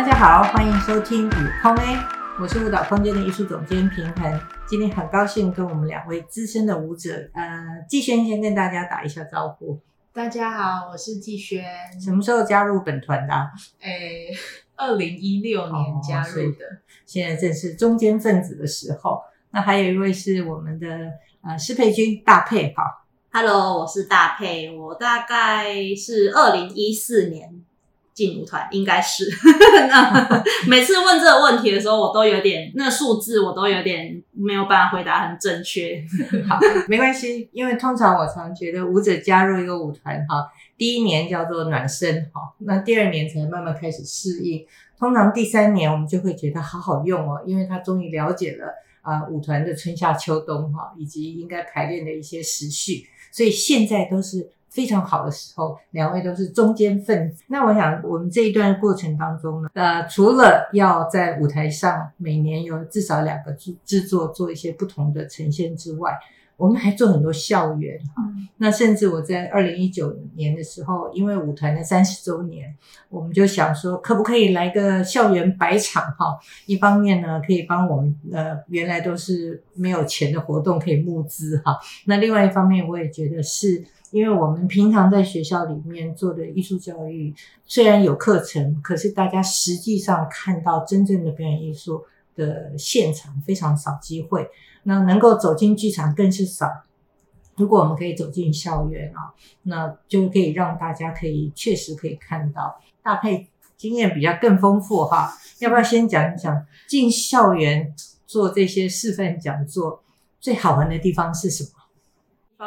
大家好，欢迎收听舞空 A，我是舞蹈空间的艺术总监平衡。今天很高兴跟我们两位资深的舞者，呃，季萱先跟大家打一下招呼。大家好，我是季萱。什么时候加入本团的？哎，二零一六年加入的，现在正是中间分子的时候。那还有一位是我们的呃施佩君大佩，好，Hello，我是大佩，我大概是二零一四年。进舞团应该是 那每次问这个问题的时候，我都有点那数字，我都有点没有办法回答很正确。好，没关系，因为通常我常觉得舞者加入一个舞团哈，第一年叫做暖身哈，那第二年才慢慢开始适应，通常第三年我们就会觉得好好用哦，因为他终于了解了啊舞团的春夏秋冬哈，以及应该排练的一些时序，所以现在都是。非常好的时候，两位都是中坚分子。那我想，我们这一段过程当中呢，呃，除了要在舞台上每年有至少两个制制作做一些不同的呈现之外，我们还做很多校园。嗯，那甚至我在二零一九年的时候，因为舞团的三十周年，我们就想说，可不可以来个校园百场哈？一方面呢，可以帮我们呃原来都是没有钱的活动可以募资哈。那另外一方面，我也觉得是。因为我们平常在学校里面做的艺术教育，虽然有课程，可是大家实际上看到真正的表演艺术的现场非常少机会，那能够走进剧场更是少。如果我们可以走进校园啊，那就可以让大家可以确实可以看到。大佩经验比较更丰富哈，要不要先讲一讲进校园做这些示范讲座最好玩的地方是什么？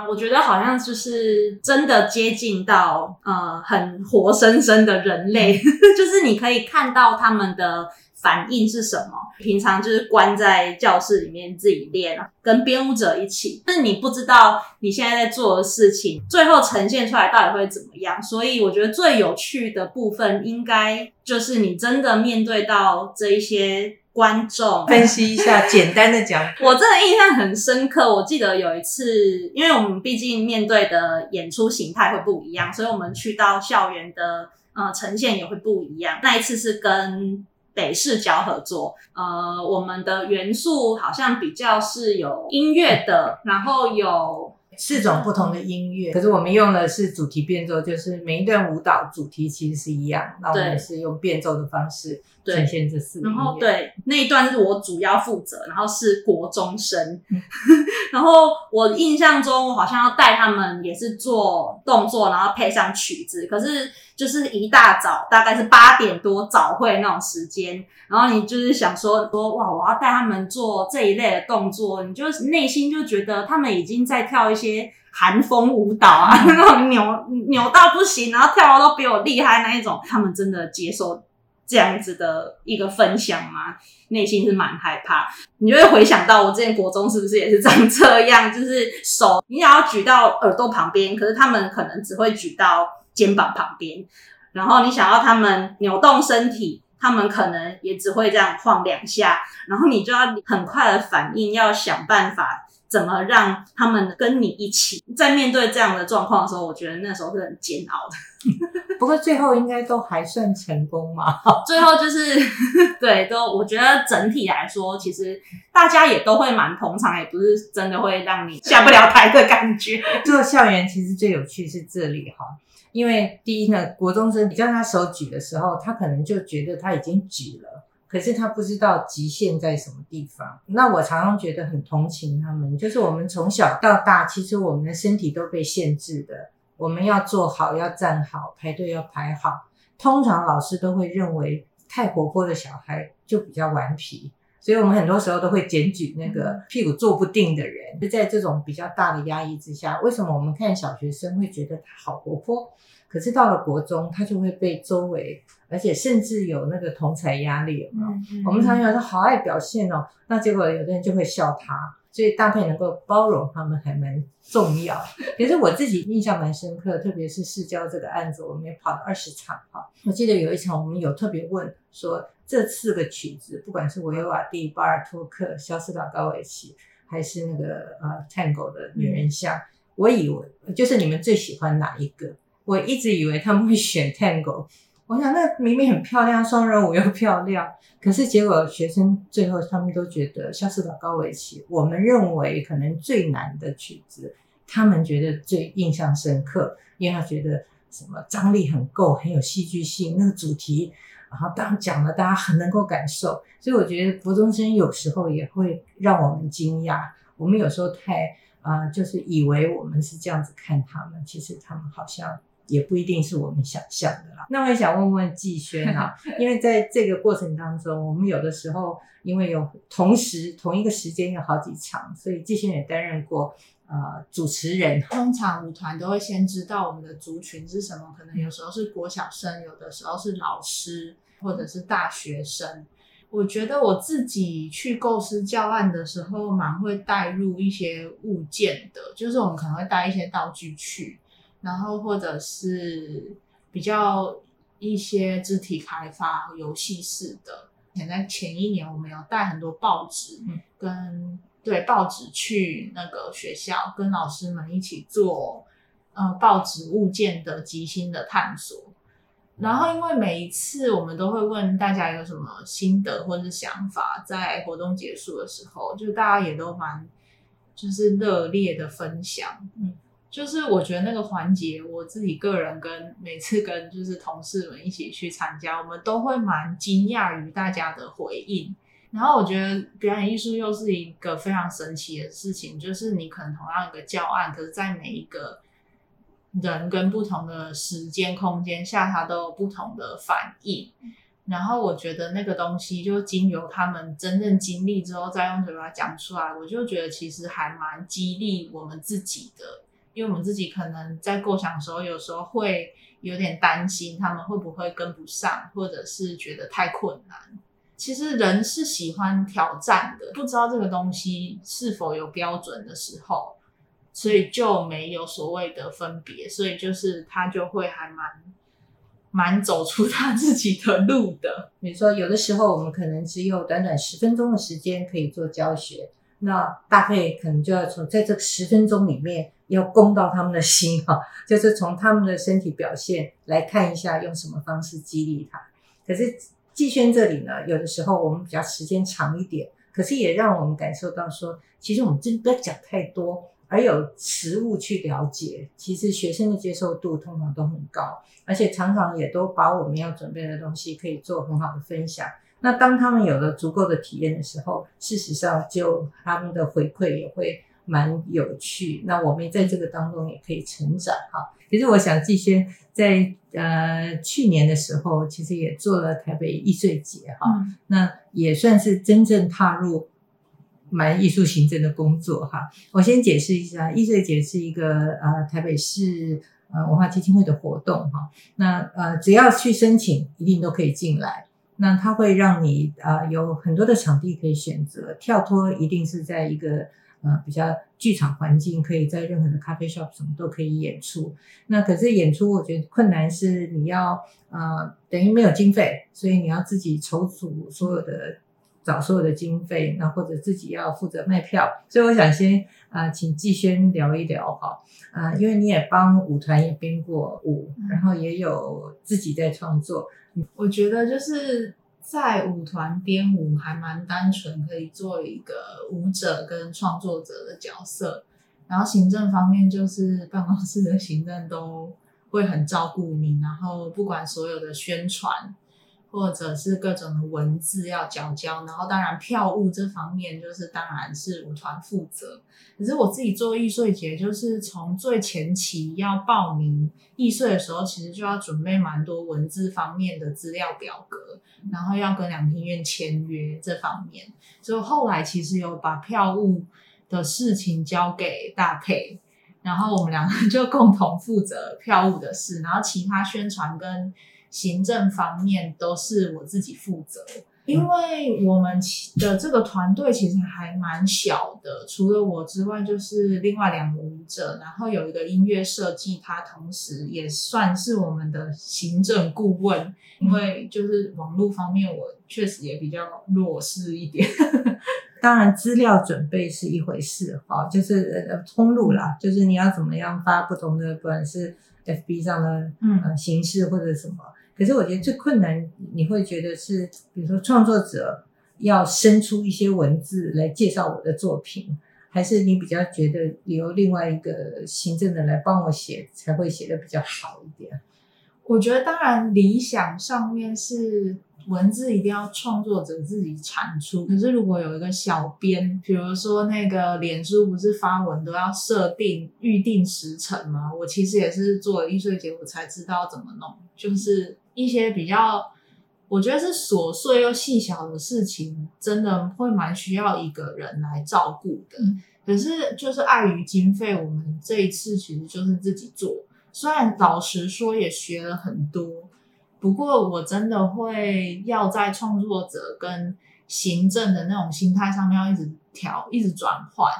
我觉得好像就是真的接近到呃很活生生的人类，就是你可以看到他们的反应是什么。平常就是关在教室里面自己练，跟编舞者一起，但是你不知道你现在在做的事情最后呈现出来到底会怎么样。所以我觉得最有趣的部分应该就是你真的面对到这一些。观众分析一下，简单的讲，我真的印象很深刻。我记得有一次，因为我们毕竟面对的演出形态会不一样，所以我们去到校园的呃呈现也会不一样。那一次是跟北视角合作，呃，我们的元素好像比较是有音乐的，然后有。四种不同的音乐，可是我们用的是主题变奏，就是每一段舞蹈主题其实是一样，那我们是用变奏的方式呈现这四。然后对，那一段是我主要负责，然后是国中生，然后我印象中我好像要带他们也是做动作，然后配上曲子，可是。就是一大早，大概是八点多早会那种时间，然后你就是想说说哇，我要带他们做这一类的动作，你就内心就觉得他们已经在跳一些些韩风舞蹈啊，那种扭扭到不行，然后跳的都比我厉害那一种，他们真的接受这样子的一个分享吗？内心是蛮害怕，你就会回想到我之前国中是不是也是长这样，就是手你想要举到耳朵旁边，可是他们可能只会举到。肩膀旁边，然后你想要他们扭动身体，他们可能也只会这样晃两下，然后你就要很快的反应，要想办法怎么让他们跟你一起。在面对这样的状况的时候，我觉得那时候是很煎熬的。不过最后应该都还算成功嘛。最后就是 对，都我觉得整体来说，其实大家也都会蛮捧场，也不是真的会让你下不了台的感觉。做校园其实最有趣是这里哈。因为第一呢，国中生你叫他手举的时候，他可能就觉得他已经举了，可是他不知道极限在什么地方。那我常常觉得很同情他们，就是我们从小到大，其实我们的身体都被限制的。我们要坐好，要站好，排队要排好。通常老师都会认为太活泼的小孩就比较顽皮。所以我们很多时候都会检举那个屁股坐不定的人。就在这种比较大的压抑之下，为什么我们看小学生会觉得他好活泼，可是到了国中，他就会被周围，而且甚至有那个同才压力嘛？嗯嗯、我们常常说好爱表现哦，那结果有的人就会笑他。所以大佩能够包容他们还蛮重要。可是我自己印象蛮深刻，特别是市郊这个案子，我们也跑了二十场哈。我记得有一场我们有特别问说，这四个曲子，不管是维瓦蒂、巴尔托克、肖斯塔高维奇，还是那个呃 Tango 的女人像，嗯、我以为就是你们最喜欢哪一个？我一直以为他们会选 Tango。我想那明明很漂亮，双人舞又漂亮，可是结果学生最后他们都觉得《萧士塔高维奇》，我们认为可能最难的曲子，他们觉得最印象深刻，因为他觉得什么张力很够，很有戏剧性，那个主题，然后当讲了，大家很能够感受。所以我觉得国中生有时候也会让我们惊讶，我们有时候太啊、就是以为我们是这样子看他们，其实他们好像。也不一定是我们想象的啦。那我也想问问季轩啊，因为在这个过程当中，我们有的时候因为有同时同一个时间有好几场，所以季轩也担任过呃主持人。通常舞团都会先知道我们的族群是什么，可能有时候是国小生，有的时候是老师或者是大学生。我觉得我自己去构思教案的时候，蛮会带入一些物件的，就是我们可能会带一些道具去。然后或者是比较一些肢体开发游戏式的，前在前一年我们有带很多报纸跟、嗯、对报纸去那个学校，跟老师们一起做呃报纸物件的即兴的探索。然后因为每一次我们都会问大家有什么心得或者是想法，在活动结束的时候，就大家也都蛮就是热烈的分享，嗯。就是我觉得那个环节，我自己个人跟每次跟就是同事们一起去参加，我们都会蛮惊讶于大家的回应。然后我觉得表演艺术又是一个非常神奇的事情，就是你可能同样一个教案，可是在每一个人跟不同的时间空间下，它都有不同的反应。然后我觉得那个东西就经由他们真正经历之后，再用嘴巴讲出来，我就觉得其实还蛮激励我们自己的。因为我们自己可能在构想的时候，有时候会有点担心他们会不会跟不上，或者是觉得太困难。其实人是喜欢挑战的，不知道这个东西是否有标准的时候，所以就没有所谓的分别，所以就是他就会还蛮蛮走出他自己的路的。比如说，有的时候我们可能只有短短十分钟的时间可以做教学。那大概可能就要从在这十分钟里面要攻到他们的心哈，就是从他们的身体表现来看一下用什么方式激励他。可是季轩这里呢，有的时候我们比较时间长一点，可是也让我们感受到说，其实我们真不要讲太多，而有实物去了解，其实学生的接受度通常都很高，而且常常也都把我们要准备的东西可以做很好的分享。那当他们有了足够的体验的时候，事实上就他们的回馈也会蛮有趣。那我们在这个当中也可以成长哈。其实我想季轩在呃去年的时候，其实也做了台北艺穗节哈，嗯、那也算是真正踏入蛮艺术行政的工作哈。我先解释一下，艺穗节是一个呃台北市呃文化基金会的活动哈。那呃只要去申请，一定都可以进来。那它会让你啊、呃、有很多的场地可以选择，跳脱一定是在一个呃比较剧场环境，可以在任何的咖啡 shop 什么都可以演出。那可是演出，我觉得困难是你要呃等于没有经费，所以你要自己筹组所有的找所有的经费，那或者自己要负责卖票。所以我想先啊、呃、请季轩聊一聊哈啊、呃，因为你也帮舞团也编过舞，然后也有自己在创作。我觉得就是在舞团编舞还蛮单纯，可以做一个舞者跟创作者的角色。然后行政方面就是办公室的行政都会很照顾你，然后不管所有的宣传。或者是各种的文字要交交，然后当然票务这方面就是当然是舞团负责。可是我自己做艺穗节，就是从最前期要报名艺穗的时候，其实就要准备蛮多文字方面的资料表格，然后要跟两厅院签约这方面。所以后来其实有把票务的事情交给大配，然后我们两个 就共同负责票务的事，然后其他宣传跟。行政方面都是我自己负责，因为我们的这个团队其实还蛮小的，除了我之外，就是另外两个舞者，然后有一个音乐设计，他同时也算是我们的行政顾问。因为就是网络方面，我确实也比较弱势一点。当然，资料准备是一回事，哈，就是呃通路啦，就是你要怎么样发不同的，不管是 FB 上的嗯形式或者什么。可是我觉得最困难，你会觉得是，比如说创作者要生出一些文字来介绍我的作品，还是你比较觉得由另外一个行政的来帮我写，才会写的比较好一点？我觉得当然理想上面是。文字一定要创作者自己产出，可是如果有一个小编，比如说那个脸书不是发文都要设定预定时辰吗？我其实也是做了艺穗节，我才知道怎么弄，就是一些比较我觉得是琐碎又细小的事情，真的会蛮需要一个人来照顾的。可是就是碍于经费，我们这一次其实就是自己做，虽然老实说也学了很多。不过，我真的会要在创作者跟行政的那种心态上面要一直调、一直转换，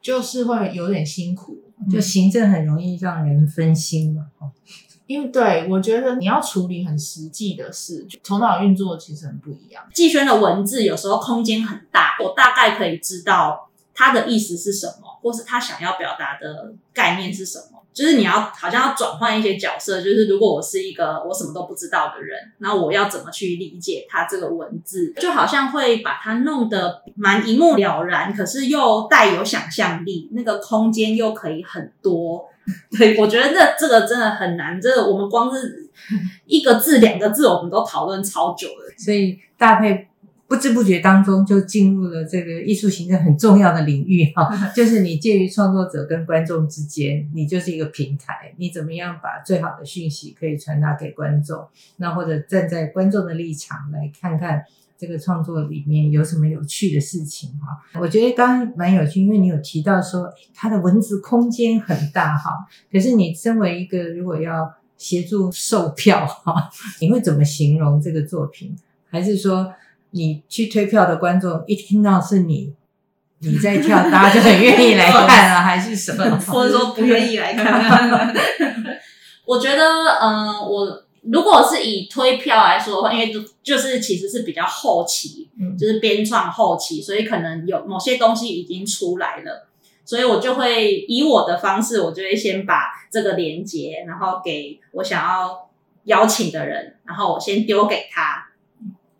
就是会有点辛苦。就行政很容易让人分心嘛，哦、嗯，因为对我觉得你要处理很实际的事，头脑运作其实很不一样。季轩的文字有时候空间很大，我大概可以知道他的意思是什么，或是他想要表达的概念是什么。就是你要好像要转换一些角色，就是如果我是一个我什么都不知道的人，那我要怎么去理解他这个文字？就好像会把它弄得蛮一目了然，可是又带有想象力，那个空间又可以很多。对，我觉得这这个真的很难，这个我们光是一个字两个字，我们都讨论超久了，所以搭配。不知不觉当中就进入了这个艺术行政很重要的领域哈，就是你介于创作者跟观众之间，你就是一个平台，你怎么样把最好的讯息可以传达给观众？那或者站在观众的立场来看看这个创作里面有什么有趣的事情哈？我觉得刚刚蛮有趣，因为你有提到说它的文字空间很大哈，可是你身为一个如果要协助售票哈，你会怎么形容这个作品？还是说？你去推票的观众一听到是你你在跳，大家就很愿意来看啊，还是什么？或者说不愿意来看？我觉得，嗯、呃，我如果是以推票来说的话，因为就就是其实是比较后期，嗯，就是编创后期，所以可能有某些东西已经出来了，所以我就会以我的方式，我就会先把这个连接，然后给我想要邀请的人，然后我先丢给他。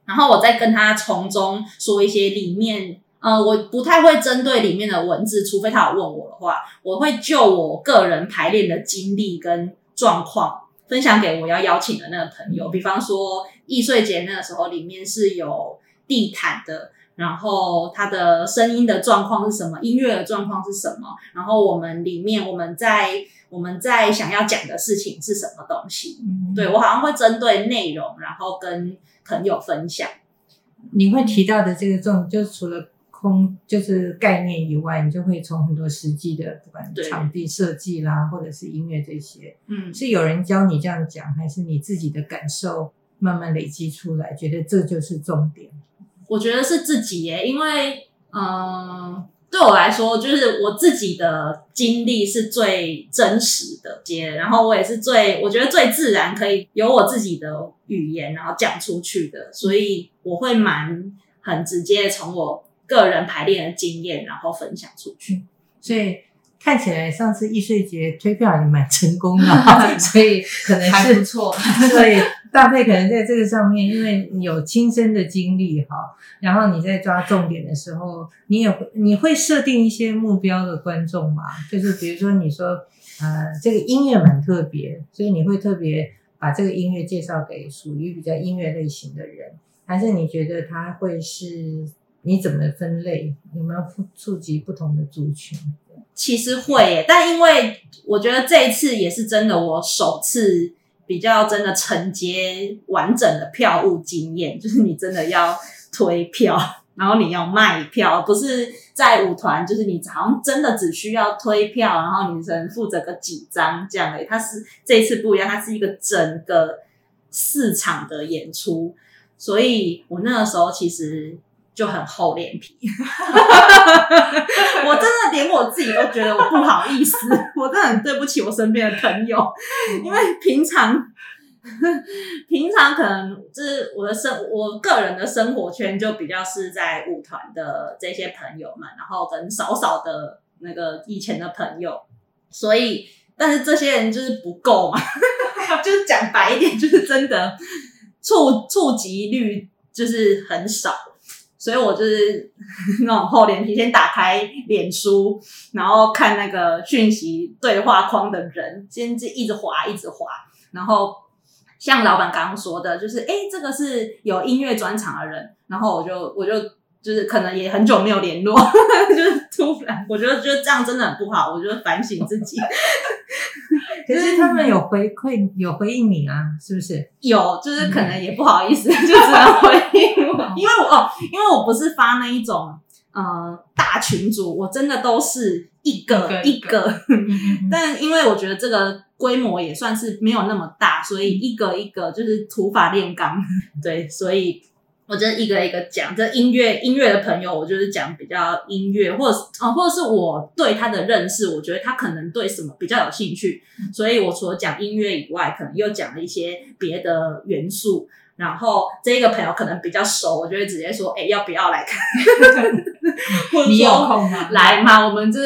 然后我再跟他从中说一些里面，呃，我不太会针对里面的文字，除非他有问我的话，我会就我个人排练的经历跟状况分享给我要邀请的那个朋友。比方说易碎节那个时候，里面是有地毯的，然后它的声音的状况是什么，音乐的状况是什么，然后我们里面我们在我们在想要讲的事情是什么东西。对，我好像会针对内容，然后跟。朋友分享，你会提到的这个重，就除了空就是概念以外，你就会从很多实际的，不管场地设计啦，或者是音乐这些，嗯，是有人教你这样讲，还是你自己的感受慢慢累积出来，觉得这就是重点？我觉得是自己耶，因为嗯。对我来说，就是我自己的经历是最真实的，接然后我也是最，我觉得最自然，可以有我自己的语言，然后讲出去的，所以我会蛮很直接从我个人排练的经验，然后分享出去，所以。看起来上次易碎节推票也蛮成功的，所以可能是还不错。所以大佩可能在这个上面，因为你有亲身的经历哈，然后你在抓重点的时候，你也会你会设定一些目标的观众嘛？就是比如说你说呃这个音乐蛮特别，所以你会特别把这个音乐介绍给属于比较音乐类型的人，还是你觉得他会是你怎么分类？有没有触及不同的族群？其实会耶，但因为我觉得这一次也是真的，我首次比较真的承接完整的票务经验，就是你真的要推票，然后你要卖票，不是在舞团，就是你好像真的只需要推票，然后你只能负责个几张这样而已。它是这一次不一样，它是一个整个市场的演出，所以我那个时候其实。就很厚脸皮，我真的连我自己都觉得我不好意思，我真的很对不起我身边的朋友，因为平常 平常可能就是我的生我个人的生活圈就比较是在舞团的这些朋友们，然后跟少少的那个以前的朋友，所以但是这些人就是不够嘛。就是讲白一点，就是真的触触及率就是很少，所以我就是 那种厚脸皮，先打开脸书，然后看那个讯息对话框的人，先就一直滑，一直滑，然后像老板刚刚说的，就是哎，这个是有音乐专场的人，然后我就我就。就是可能也很久没有联络，就是突然，我觉得觉得这样真的很不好，我就反省自己。可是他们有回馈，有回应你啊，是不是？有，就是可能也不好意思，就只能因为我 哦，因为我不是发那一种呃大群组，我真的都是一个一个，一个但因为我觉得这个规模也算是没有那么大，所以一个一个就是土法炼钢，对，所以。我就一个一个讲，这音乐音乐的朋友，我就是讲比较音乐，或者啊、哦，或者是我对他的认识，我觉得他可能对什么比较有兴趣，所以我除了讲音乐以外，可能又讲了一些别的元素。然后这一个朋友可能比较熟，我就会直接说，哎，要不要来看？你有空吗？来嘛，我们这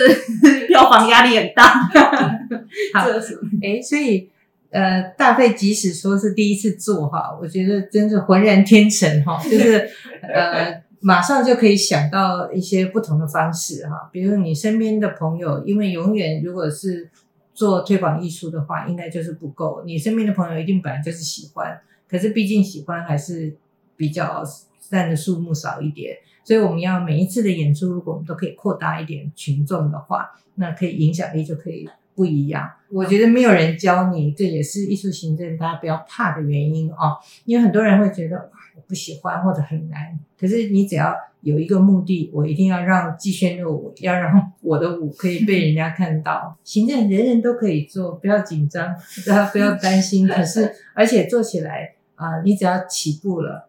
票房压力很大。好，哎，所以。呃，大费即使说是第一次做哈，我觉得真是浑然天成哈，就是呃，马上就可以想到一些不同的方式哈。比如你身边的朋友，因为永远如果是做推广艺术的话，应该就是不够。你身边的朋友一定本来就是喜欢，可是毕竟喜欢还是比较占的数目少一点，所以我们要每一次的演出，如果我们都可以扩大一点群众的话，那可以影响力就可以。不一样，我觉得没有人教你，这也是艺术行政大家不要怕的原因哦。因为很多人会觉得我不喜欢或者很难，可是你只要有一个目的，我一定要让季萱的舞，要让我的舞可以被人家看到。行政人人都可以做，不要紧张，大家不要担心。可是而且做起来啊、呃，你只要起步了。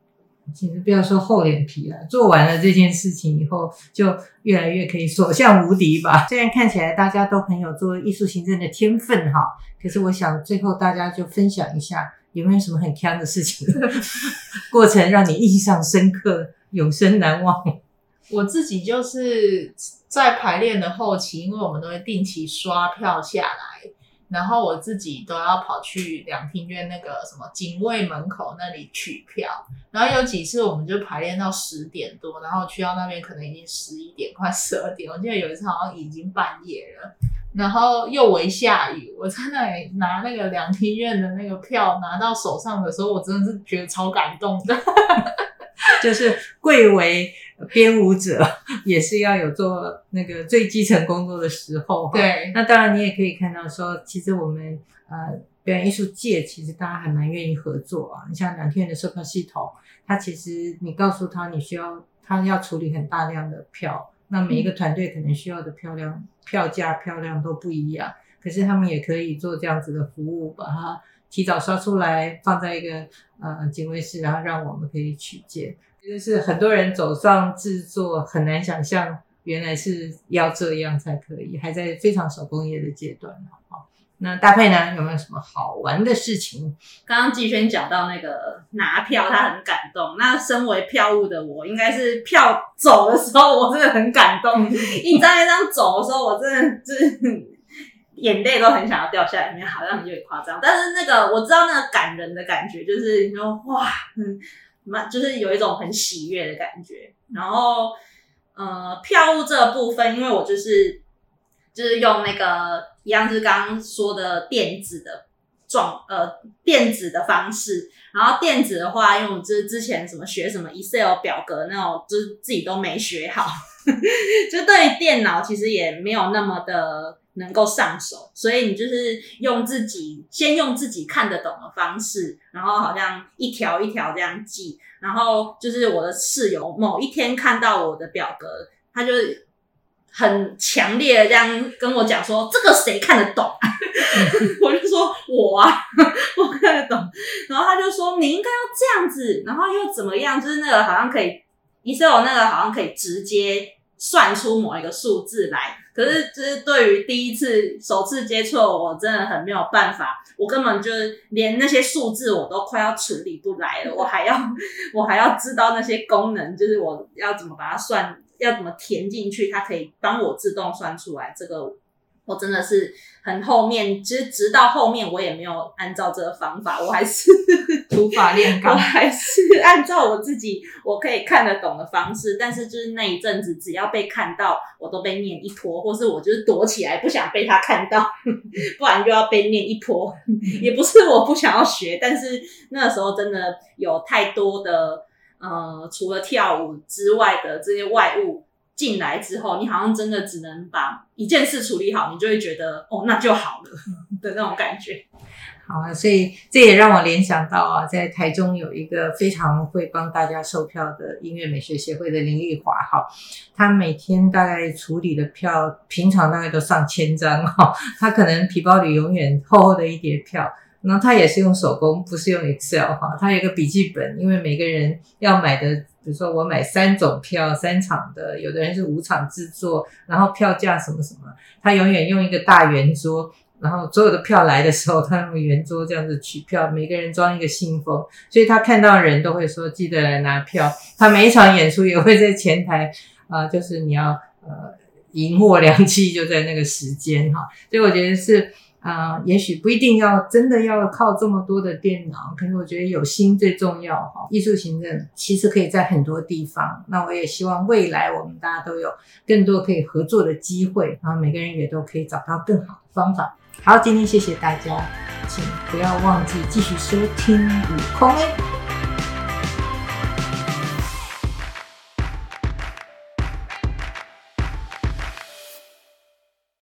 其实不要说厚脸皮了，做完了这件事情以后，就越来越可以所向无敌吧。虽然看起来大家都很有做艺术行政的天分哈，可是我想最后大家就分享一下，有没有什么很坑的事情，过程让你印象深刻、永生难忘？我自己就是在排练的后期，因为我们都会定期刷票下来。然后我自己都要跑去两厅院那个什么警卫门口那里取票，然后有几次我们就排练到十点多，然后去到那边可能已经十一点快十二点，我记得有一次好像已经半夜了，然后又微下雨，我在那里拿那个两厅院的那个票拿到手上的时候，我真的是觉得超感动的。就是贵为编舞者，也是要有做那个最基层工作的时候。对，那当然你也可以看到说，其实我们呃表演艺术界其实大家还蛮愿意合作啊。你像两厅院的售票系统，它其实你告诉他你需要，他要处理很大量的票，那每一个团队可能需要的票量、票价、票量都不一样，可是他们也可以做这样子的服务，把它提早刷出来，放在一个呃警卫室，然后让我们可以取件。就是很多人走上制作，很难想象原来是要这样才可以，还在非常手工业的阶段。好，那搭配呢，有没有什么好玩的事情？刚刚季萱讲到那个拿票，他很感动。那身为票务的我，应该是票走的时候，我真的很感动。一张一张走的时候，我真的就是眼泪都很想要掉下来，里面好像有点夸张。但是那个我知道那个感人的感觉，就是你说哇，嗯。就是有一种很喜悦的感觉，然后，呃，票务这部分，因为我就是就是用那个一样是刚刚说的电子的状呃电子的方式，然后电子的话，因为我就是之前什么学什么 Excel 表格那种，就是自己都没学好，就对于电脑其实也没有那么的。能够上手，所以你就是用自己先用自己看得懂的方式，然后好像一条一条这样记，然后就是我的室友某一天看到我的表格，他就很强烈的这样跟我讲说：“这个谁看得懂？” 我就说：“我啊，我看得懂。”然后他就说：“你应该要这样子，然后又怎么样？就是那个好像可以你室友那个好像可以直接算出某一个数字来。”可是，就是对于第一次、首次接触，我真的很没有办法。我根本就是连那些数字我都快要处理不来了，我还要，我还要知道那些功能，就是我要怎么把它算，要怎么填进去，它可以帮我自动算出来。这个我真的是很后面，其实直到后面我也没有按照这个方法，我还是土法炼钢，我还是按照我自己我可以看得懂的方式。但是就是那一阵子，只要被看到，我都被念一波，或是我就是躲起来不想被他看到，不然就要被念一波。也不是我不想要学，但是那时候真的有太多的呃，除了跳舞之外的这些外物。进来之后，你好像真的只能把一件事处理好，你就会觉得哦，那就好了的那种感觉。好啊，所以这也让我联想到啊，在台中有一个非常会帮大家售票的音乐美学协会的林丽华哈，他每天大概处理的票，平常大概都上千张哈，他可能皮包里永远厚厚的一叠票，然后他也是用手工，不是用 Excel 哈，他有一个笔记本，因为每个人要买的。比如说我买三种票，三场的，有的人是五场制作，然后票价什么什么，他永远用一个大圆桌，然后所有的票来的时候，他用圆桌这样子取票，每个人装一个信封，所以他看到人都会说记得来拿票。他每一场演出也会在前台啊、呃，就是你要呃银货两訖就在那个时间哈，所以我觉得是。啊、也许不一定要真的要靠这么多的电脑，可是我觉得有心最重要哈。艺术行政其实可以在很多地方，那我也希望未来我们大家都有更多可以合作的机会，然后每个人也都可以找到更好的方法。好，今天谢谢大家，请不要忘记继续收听悟空哎。